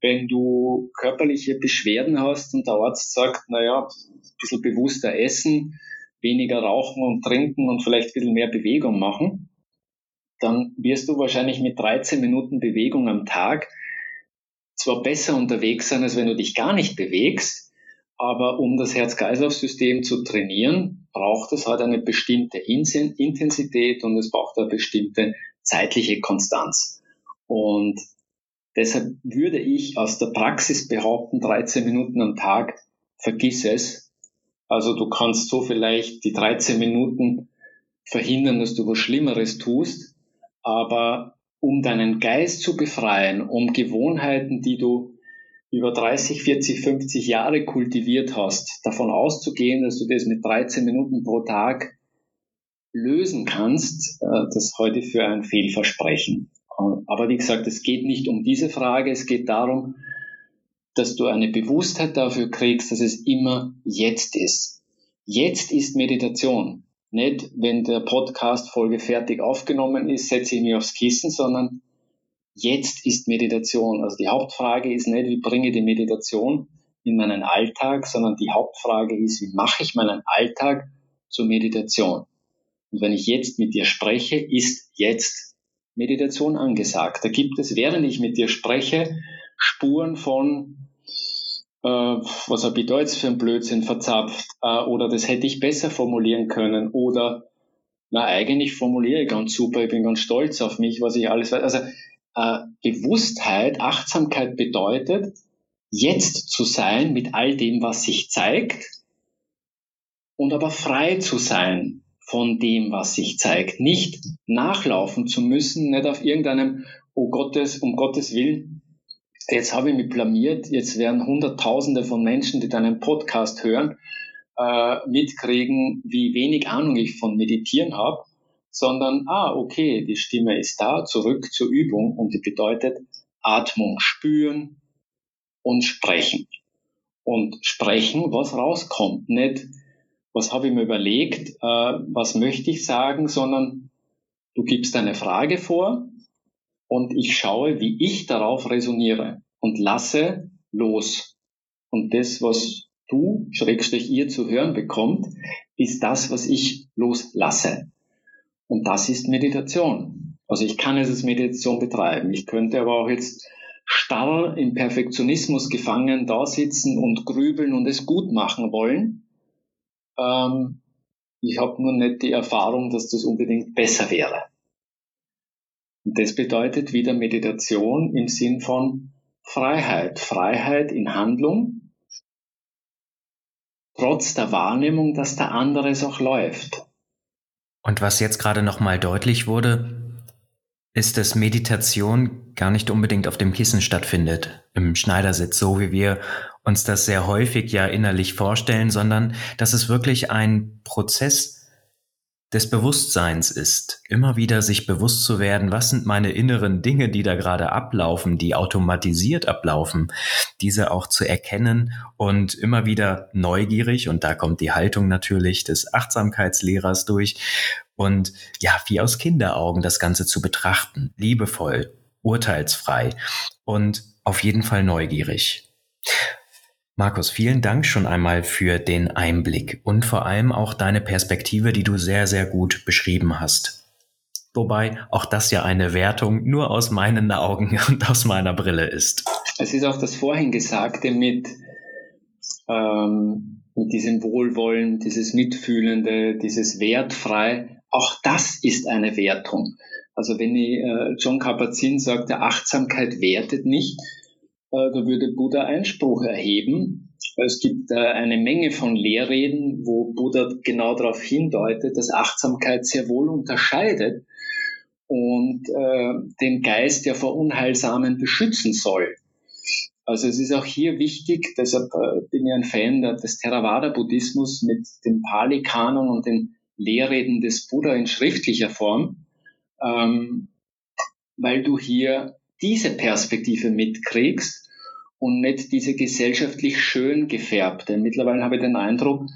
wenn du körperliche Beschwerden hast und der Arzt sagt, naja, ein bisschen bewusster essen, weniger rauchen und trinken und vielleicht ein bisschen mehr Bewegung machen, dann wirst du wahrscheinlich mit 13 Minuten Bewegung am Tag zwar besser unterwegs sein, als wenn du dich gar nicht bewegst, aber um das Herz-Kreislauf-System zu trainieren, braucht es halt eine bestimmte Intensität und es braucht eine bestimmte zeitliche Konstanz. Und Deshalb würde ich aus der Praxis behaupten, 13 Minuten am Tag, vergiss es. Also du kannst so vielleicht die 13 Minuten verhindern, dass du was Schlimmeres tust, aber um deinen Geist zu befreien, um Gewohnheiten, die du über 30, 40, 50 Jahre kultiviert hast, davon auszugehen, dass du das mit 13 Minuten pro Tag lösen kannst, äh, das heute für ein Fehlversprechen. Aber wie gesagt, es geht nicht um diese Frage, es geht darum, dass du eine Bewusstheit dafür kriegst, dass es immer jetzt ist. Jetzt ist Meditation. Nicht, wenn der Podcast-Folge fertig aufgenommen ist, setze ich mich aufs Kissen, sondern jetzt ist Meditation. Also die Hauptfrage ist nicht, wie bringe ich die Meditation in meinen Alltag, sondern die Hauptfrage ist, wie mache ich meinen Alltag zur Meditation? Und wenn ich jetzt mit dir spreche, ist jetzt Meditation angesagt. Da gibt es, während ich mit dir spreche, Spuren von, äh, was habe ich da jetzt für ein Blödsinn verzapft, äh, oder das hätte ich besser formulieren können, oder na, eigentlich formuliere ich ganz super, ich bin ganz stolz auf mich, was ich alles weiß. Also äh, Bewusstheit, Achtsamkeit bedeutet, jetzt zu sein mit all dem, was sich zeigt, und aber frei zu sein von dem, was sich zeigt. Nicht nachlaufen zu müssen, nicht auf irgendeinem, oh Gottes, um Gottes Willen, jetzt habe ich mich blamiert, jetzt werden Hunderttausende von Menschen, die deinen Podcast hören, äh, mitkriegen, wie wenig Ahnung ich von Meditieren habe, sondern, ah, okay, die Stimme ist da, zurück zur Übung und die bedeutet Atmung spüren und sprechen. Und sprechen, was rauskommt, nicht was habe ich mir überlegt, äh, was möchte ich sagen, sondern du gibst eine Frage vor und ich schaue, wie ich darauf resoniere und lasse los. Und das, was du, Schrägstrich ihr zu hören bekommt, ist das, was ich loslasse. Und das ist Meditation. Also ich kann es als Meditation betreiben. Ich könnte aber auch jetzt starr im Perfektionismus gefangen da sitzen und grübeln und es gut machen wollen. Ähm, ich habe nur nicht die Erfahrung, dass das unbedingt besser wäre. Und das bedeutet wieder Meditation im Sinn von Freiheit. Freiheit in Handlung, trotz der Wahrnehmung, dass der andere es auch läuft. Und was jetzt gerade nochmal deutlich wurde, ist, dass Meditation gar nicht unbedingt auf dem Kissen stattfindet, im Schneidersitz, so wie wir uns das sehr häufig ja innerlich vorstellen, sondern dass es wirklich ein Prozess des Bewusstseins ist, immer wieder sich bewusst zu werden, was sind meine inneren Dinge, die da gerade ablaufen, die automatisiert ablaufen, diese auch zu erkennen und immer wieder neugierig, und da kommt die Haltung natürlich des Achtsamkeitslehrers durch, und ja, wie aus Kinderaugen das Ganze zu betrachten, liebevoll, urteilsfrei und auf jeden Fall neugierig. Markus, vielen Dank schon einmal für den Einblick und vor allem auch deine Perspektive, die du sehr, sehr gut beschrieben hast. Wobei auch das ja eine Wertung nur aus meinen Augen und aus meiner Brille ist. Es ist auch das vorhin Gesagte mit ähm, mit diesem Wohlwollen, dieses Mitfühlende, dieses Wertfrei, auch das ist eine Wertung. Also wenn ich, äh, John Kabat-Zinn sagt, der Achtsamkeit wertet nicht, da würde Buddha Einspruch erheben. Es gibt äh, eine Menge von Lehrreden, wo Buddha genau darauf hindeutet, dass Achtsamkeit sehr wohl unterscheidet und äh, den Geist ja vor Unheilsamen beschützen soll. Also es ist auch hier wichtig, deshalb äh, bin ich ein Fan des Theravada-Buddhismus mit dem Pali-Kanon und den Lehrreden des Buddha in schriftlicher Form, ähm, weil du hier diese Perspektive mitkriegst und nicht diese gesellschaftlich schön gefärbte. Mittlerweile habe ich den Eindruck,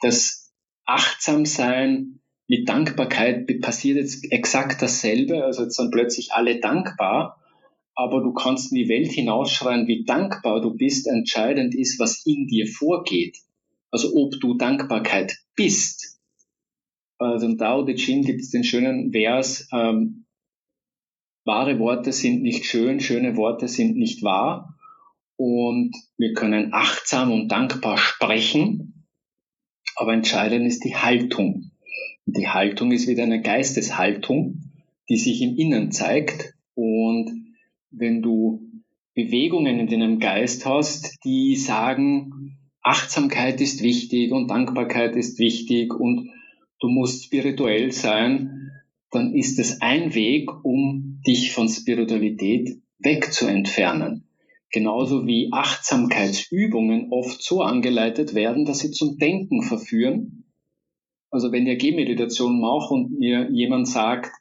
dass Achtsamsein mit Dankbarkeit passiert jetzt exakt dasselbe. Also jetzt sind plötzlich alle dankbar aber du kannst in die Welt hinausschreien, wie dankbar du bist. Entscheidend ist, was in dir vorgeht. Also ob du Dankbarkeit bist. Also im Tao Te Ching gibt es den schönen Vers, ähm, wahre Worte sind nicht schön, schöne Worte sind nicht wahr. Und wir können achtsam und dankbar sprechen, aber entscheidend ist die Haltung. Und die Haltung ist wieder eine Geisteshaltung, die sich im Innen zeigt und wenn du Bewegungen in deinem Geist hast, die sagen, Achtsamkeit ist wichtig und Dankbarkeit ist wichtig und du musst spirituell sein, dann ist es ein Weg, um dich von Spiritualität wegzuentfernen. Genauso wie Achtsamkeitsübungen oft so angeleitet werden, dass sie zum Denken verführen. Also wenn ihr Gehmeditation macht und mir jemand sagt,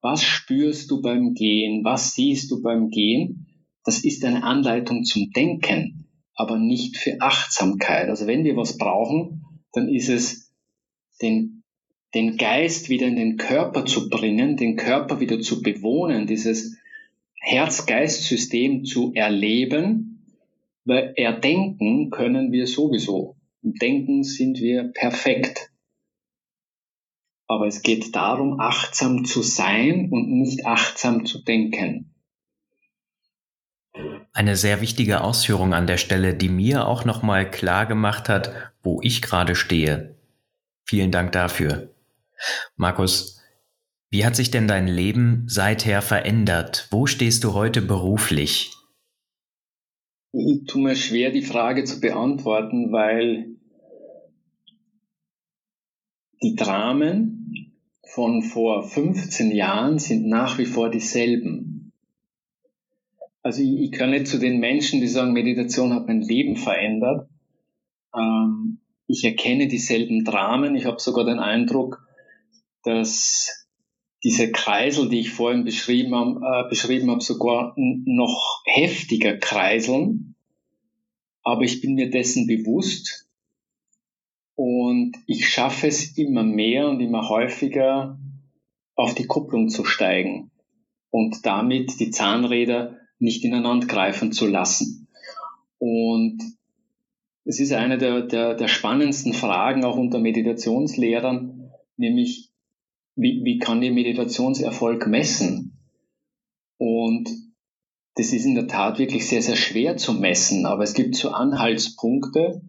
was spürst du beim Gehen? Was siehst du beim Gehen? Das ist eine Anleitung zum Denken, aber nicht für Achtsamkeit. Also wenn wir was brauchen, dann ist es den, den Geist wieder in den Körper zu bringen, den Körper wieder zu bewohnen, dieses Herz-Geist-System zu erleben, weil erdenken können wir sowieso. Im Denken sind wir perfekt. Aber es geht darum, achtsam zu sein und nicht achtsam zu denken. Eine sehr wichtige Ausführung an der Stelle, die mir auch nochmal klar gemacht hat, wo ich gerade stehe. Vielen Dank dafür. Markus, wie hat sich denn dein Leben seither verändert? Wo stehst du heute beruflich? Ich tue mir schwer, die Frage zu beantworten, weil die Dramen von vor 15 Jahren sind nach wie vor dieselben. Also ich, kann nicht zu den Menschen, die sagen, Meditation hat mein Leben verändert. Ähm, ich erkenne dieselben Dramen. Ich habe sogar den Eindruck, dass diese Kreisel, die ich vorhin beschrieben habe, äh, beschrieben habe sogar noch heftiger kreiseln. Aber ich bin mir dessen bewusst und ich schaffe es immer mehr und immer häufiger, auf die Kupplung zu steigen und damit die Zahnräder nicht ineinander greifen zu lassen. Und es ist eine der, der, der spannendsten Fragen auch unter Meditationslehrern, nämlich wie, wie kann ich Meditationserfolg messen? Und das ist in der Tat wirklich sehr, sehr schwer zu messen, aber es gibt so Anhaltspunkte,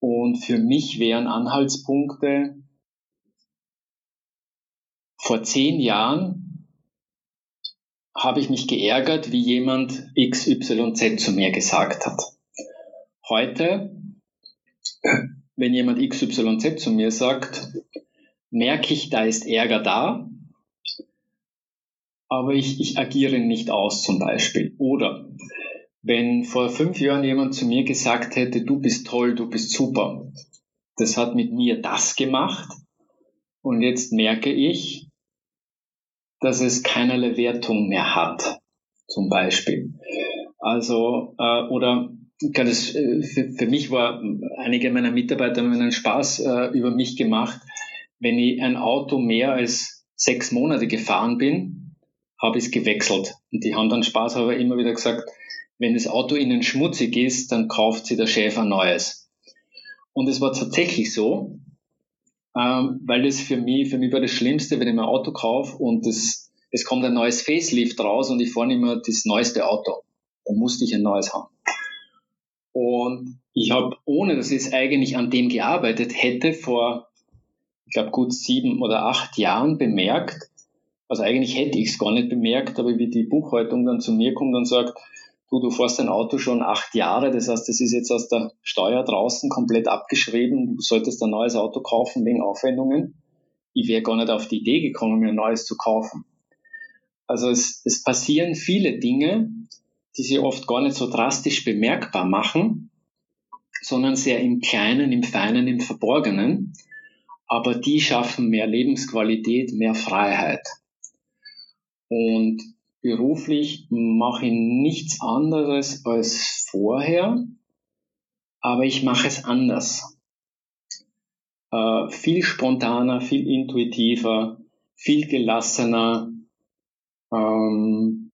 und für mich wären Anhaltspunkte vor zehn Jahren habe ich mich geärgert, wie jemand XYZ zu mir gesagt hat. Heute, wenn jemand XYZ zu mir sagt, merke ich, da ist Ärger da, aber ich, ich agiere nicht aus zum Beispiel. Oder wenn vor fünf Jahren jemand zu mir gesagt hätte, du bist toll, du bist super, das hat mit mir das gemacht und jetzt merke ich, dass es keinerlei Wertung mehr hat, zum Beispiel. Also, äh, oder das, äh, für, für, mich war, einige meiner Mitarbeiter haben einen Spaß äh, über mich gemacht. Wenn ich ein Auto mehr als sechs Monate gefahren bin, habe ich es gewechselt. Und die haben dann Spaß aber immer wieder gesagt, wenn das Auto ihnen schmutzig ist, dann kauft sie der Chef ein neues. Und es war tatsächlich so, ähm, weil das für mich, für mich war das Schlimmste, wenn ich mein Auto kaufe und das, es kommt ein neues Facelift raus und ich fahre nicht mehr das neueste Auto. Dann musste ich ein neues haben. Und ich habe, ohne dass ich es eigentlich an dem gearbeitet hätte, vor, ich glaube, gut sieben oder acht Jahren bemerkt, also eigentlich hätte ich es gar nicht bemerkt, aber wie die Buchhaltung dann zu mir kommt und sagt, du, du fährst dein Auto schon acht Jahre, das heißt, das ist jetzt aus der Steuer draußen komplett abgeschrieben, du solltest ein neues Auto kaufen wegen Aufwendungen. Ich wäre gar nicht auf die Idee gekommen, mir ein neues zu kaufen. Also es, es passieren viele Dinge, die sich oft gar nicht so drastisch bemerkbar machen, sondern sehr im Kleinen, im Feinen, im Verborgenen. Aber die schaffen mehr Lebensqualität, mehr Freiheit. Und beruflich mache ich nichts anderes als vorher, aber ich mache es anders. Äh, viel spontaner, viel intuitiver, viel gelassener, ähm,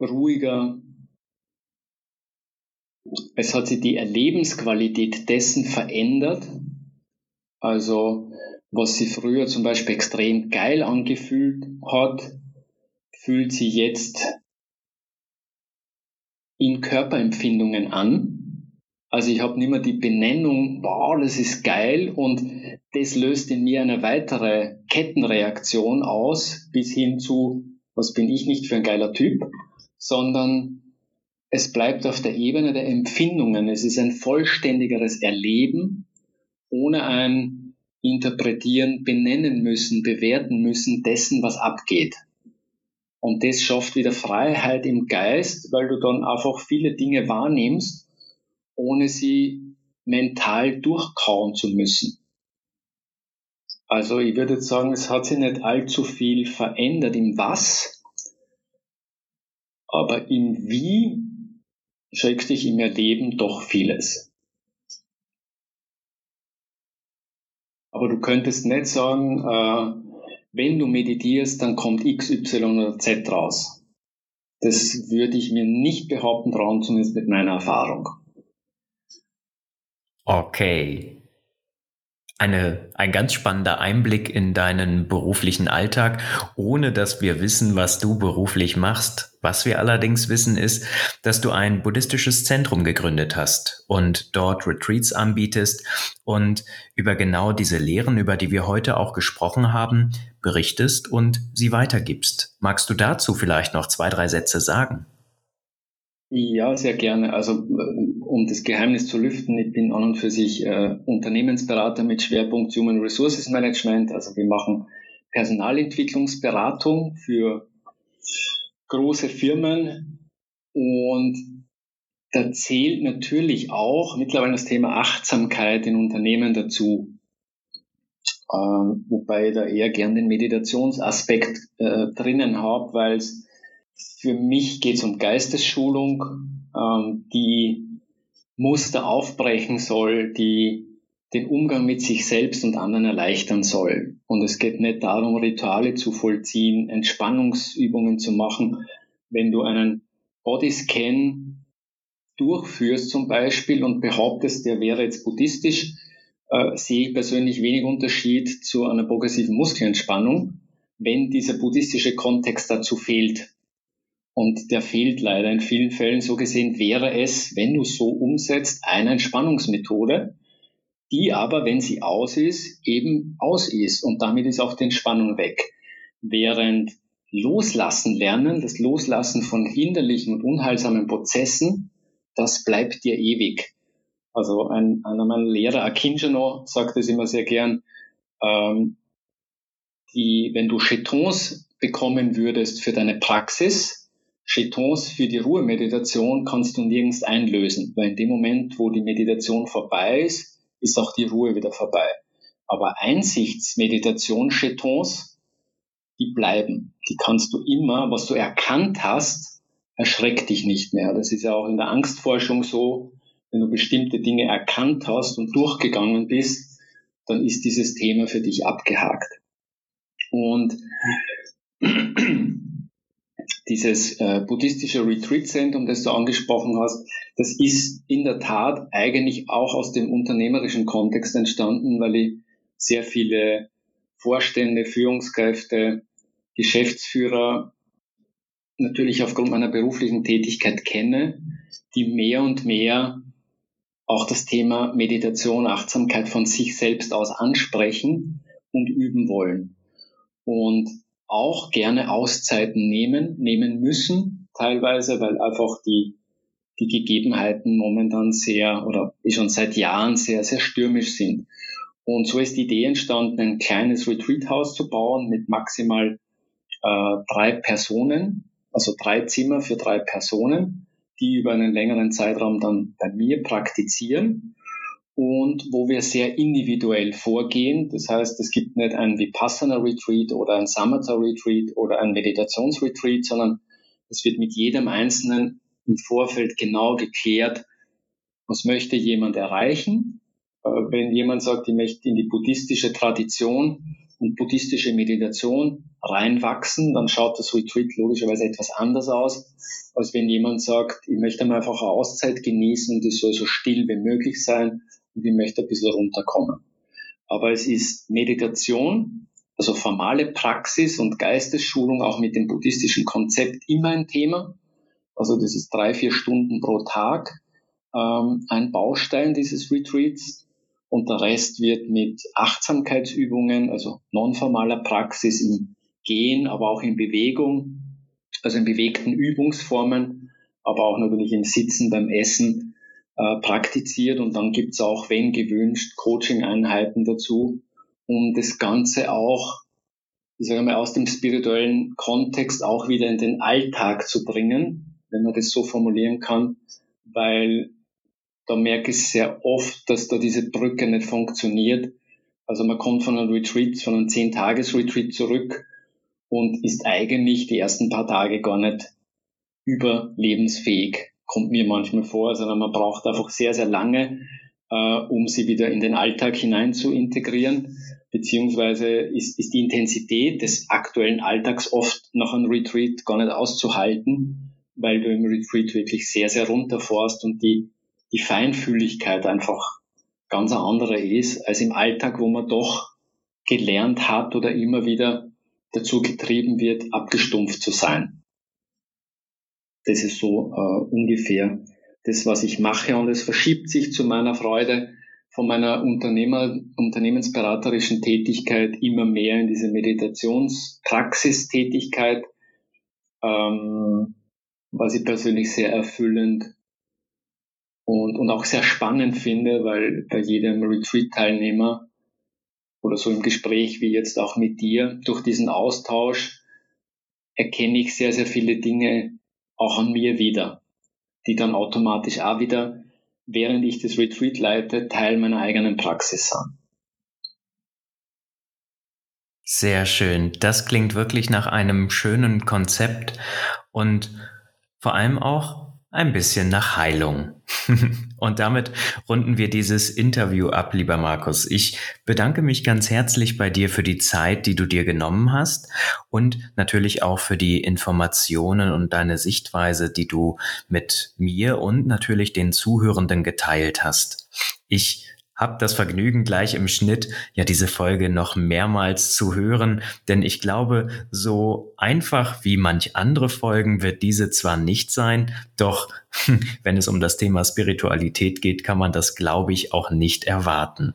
ruhiger. Es hat sich die Erlebensqualität dessen verändert. Also, was sich früher zum Beispiel extrem geil angefühlt hat, fühlt sich jetzt in Körperempfindungen an. Also ich habe nicht mehr die Benennung, wow, das ist geil und das löst in mir eine weitere Kettenreaktion aus, bis hin zu, was bin ich nicht für ein geiler Typ, sondern es bleibt auf der Ebene der Empfindungen. Es ist ein vollständigeres Erleben, ohne ein Interpretieren, benennen müssen, bewerten müssen dessen, was abgeht. Und das schafft wieder Freiheit im Geist, weil du dann einfach viele Dinge wahrnimmst, ohne sie mental durchkauen zu müssen. Also ich würde sagen, es hat sich nicht allzu viel verändert im Was, aber im Wie schreckt dich im Erleben doch vieles. Aber du könntest nicht sagen, äh, wenn du meditierst, dann kommt X, Y oder Z raus. Das würde ich mir nicht behaupten trauen, zumindest mit meiner Erfahrung. Okay, eine, ein ganz spannender Einblick in deinen beruflichen Alltag, ohne dass wir wissen, was du beruflich machst. Was wir allerdings wissen ist, dass du ein buddhistisches Zentrum gegründet hast und dort Retreats anbietest und über genau diese Lehren, über die wir heute auch gesprochen haben, berichtest und sie weitergibst. Magst du dazu vielleicht noch zwei, drei Sätze sagen? Ja, sehr gerne. Also äh, um das Geheimnis zu lüften, ich bin an und für sich äh, Unternehmensberater mit Schwerpunkt Human Resources Management. Also wir machen Personalentwicklungsberatung für große Firmen und da zählt natürlich auch mittlerweile das Thema Achtsamkeit in Unternehmen dazu. Ähm, wobei ich da eher gern den Meditationsaspekt äh, drinnen habe, weil es für mich geht es um Geistesschulung, ähm, die Muster aufbrechen soll, die den Umgang mit sich selbst und anderen erleichtern soll. Und es geht nicht darum, Rituale zu vollziehen, Entspannungsübungen zu machen. Wenn du einen Bodyscan durchführst zum Beispiel und behauptest, der wäre jetzt buddhistisch, äh, sehe ich persönlich wenig Unterschied zu einer progressiven Muskelentspannung, wenn dieser buddhistische Kontext dazu fehlt. Und der fehlt leider in vielen Fällen. So gesehen wäre es, wenn du so umsetzt, eine Entspannungsmethode, die aber, wenn sie aus ist, eben aus ist. Und damit ist auch die Entspannung weg. Während Loslassen lernen, das Loslassen von hinderlichen und unheilsamen Prozessen, das bleibt dir ewig. Also ein, einer meiner Lehrer, Akinjano, sagt es immer sehr gern, ähm, die, wenn du Chetons bekommen würdest für deine Praxis, Chetons für die Ruhemeditation kannst du nirgends einlösen, weil in dem Moment, wo die Meditation vorbei ist, ist auch die Ruhe wieder vorbei. Aber Einsichtsmeditation, Chetons, die bleiben. Die kannst du immer, was du erkannt hast, erschreckt dich nicht mehr. Das ist ja auch in der Angstforschung so, wenn du bestimmte Dinge erkannt hast und durchgegangen bist, dann ist dieses Thema für dich abgehakt. Und dieses äh, buddhistische Retreat-Zentrum, das du angesprochen hast, das ist in der Tat eigentlich auch aus dem unternehmerischen Kontext entstanden, weil ich sehr viele Vorstände, Führungskräfte, Geschäftsführer natürlich aufgrund meiner beruflichen Tätigkeit kenne die mehr und mehr auch das Thema Meditation, Achtsamkeit von sich selbst aus ansprechen und üben wollen. Und auch gerne Auszeiten nehmen, nehmen müssen, teilweise, weil einfach die, die Gegebenheiten momentan sehr oder schon seit Jahren sehr, sehr stürmisch sind. Und so ist die Idee entstanden, ein kleines Retreat-Haus zu bauen mit maximal äh, drei Personen, also drei Zimmer für drei Personen, die über einen längeren Zeitraum dann bei mir praktizieren und wo wir sehr individuell vorgehen. Das heißt, es gibt nicht ein Vipassana Retreat oder ein Samatha Retreat oder ein Meditations Retreat, sondern es wird mit jedem Einzelnen im Vorfeld genau geklärt, was möchte jemand erreichen. Äh, wenn jemand sagt, ich möchte in die buddhistische Tradition und buddhistische Meditation reinwachsen, dann schaut das Retreat logischerweise etwas anders aus, als wenn jemand sagt, ich möchte einfach eine Auszeit genießen, die soll so still wie möglich sein und ich möchte ein bisschen runterkommen. Aber es ist Meditation, also formale Praxis und Geistesschulung auch mit dem buddhistischen Konzept immer ein Thema. Also das ist drei, vier Stunden pro Tag ähm, ein Baustein dieses Retreats. Und der Rest wird mit Achtsamkeitsübungen, also nonformaler Praxis im Gehen, aber auch in Bewegung, also in bewegten Übungsformen, aber auch natürlich im Sitzen beim Essen äh, praktiziert und dann gibt's auch, wenn gewünscht, Coaching-Einheiten dazu, um das Ganze auch, ich sage mal, aus dem spirituellen Kontext auch wieder in den Alltag zu bringen, wenn man das so formulieren kann, weil da merke ich sehr oft, dass da diese Brücke nicht funktioniert. Also man kommt von einem Retreat, von einem 10-Tages-Retreat zurück und ist eigentlich die ersten paar Tage gar nicht überlebensfähig kommt mir manchmal vor, sondern man braucht einfach sehr, sehr lange, äh, um sie wieder in den Alltag hinein zu integrieren. Beziehungsweise ist, ist die Intensität des aktuellen Alltags oft nach einem Retreat gar nicht auszuhalten, weil du im Retreat wirklich sehr, sehr runterfährst und die, die Feinfühligkeit einfach ganz eine andere ist als im Alltag, wo man doch gelernt hat oder immer wieder dazu getrieben wird, abgestumpft zu sein. Das ist so äh, ungefähr das, was ich mache. Und es verschiebt sich zu meiner Freude von meiner Unternehmer, unternehmensberaterischen Tätigkeit immer mehr in diese Meditationspraxistätigkeit, ähm, was ich persönlich sehr erfüllend und, und auch sehr spannend finde, weil bei jedem Retreat-Teilnehmer oder so im Gespräch wie jetzt auch mit dir, durch diesen Austausch erkenne ich sehr, sehr viele Dinge, auch an mir wieder, die dann automatisch auch wieder, während ich das Retreat leite, Teil meiner eigenen Praxis sind. Sehr schön. Das klingt wirklich nach einem schönen Konzept und vor allem auch ein bisschen nach Heilung. Und damit runden wir dieses Interview ab, lieber Markus. Ich bedanke mich ganz herzlich bei dir für die Zeit, die du dir genommen hast und natürlich auch für die Informationen und deine Sichtweise, die du mit mir und natürlich den Zuhörenden geteilt hast. Ich hab das Vergnügen, gleich im Schnitt ja diese Folge noch mehrmals zu hören, denn ich glaube, so einfach wie manch andere Folgen wird diese zwar nicht sein, doch wenn es um das Thema Spiritualität geht, kann man das, glaube ich, auch nicht erwarten.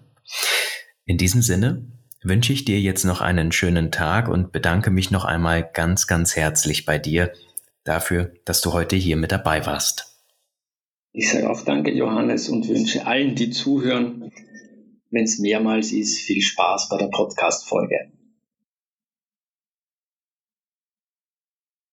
In diesem Sinne wünsche ich dir jetzt noch einen schönen Tag und bedanke mich noch einmal ganz, ganz herzlich bei dir dafür, dass du heute hier mit dabei warst. Ich sage auch danke, Johannes, und wünsche allen, die zuhören, wenn es mehrmals ist, viel Spaß bei der Podcast-Folge.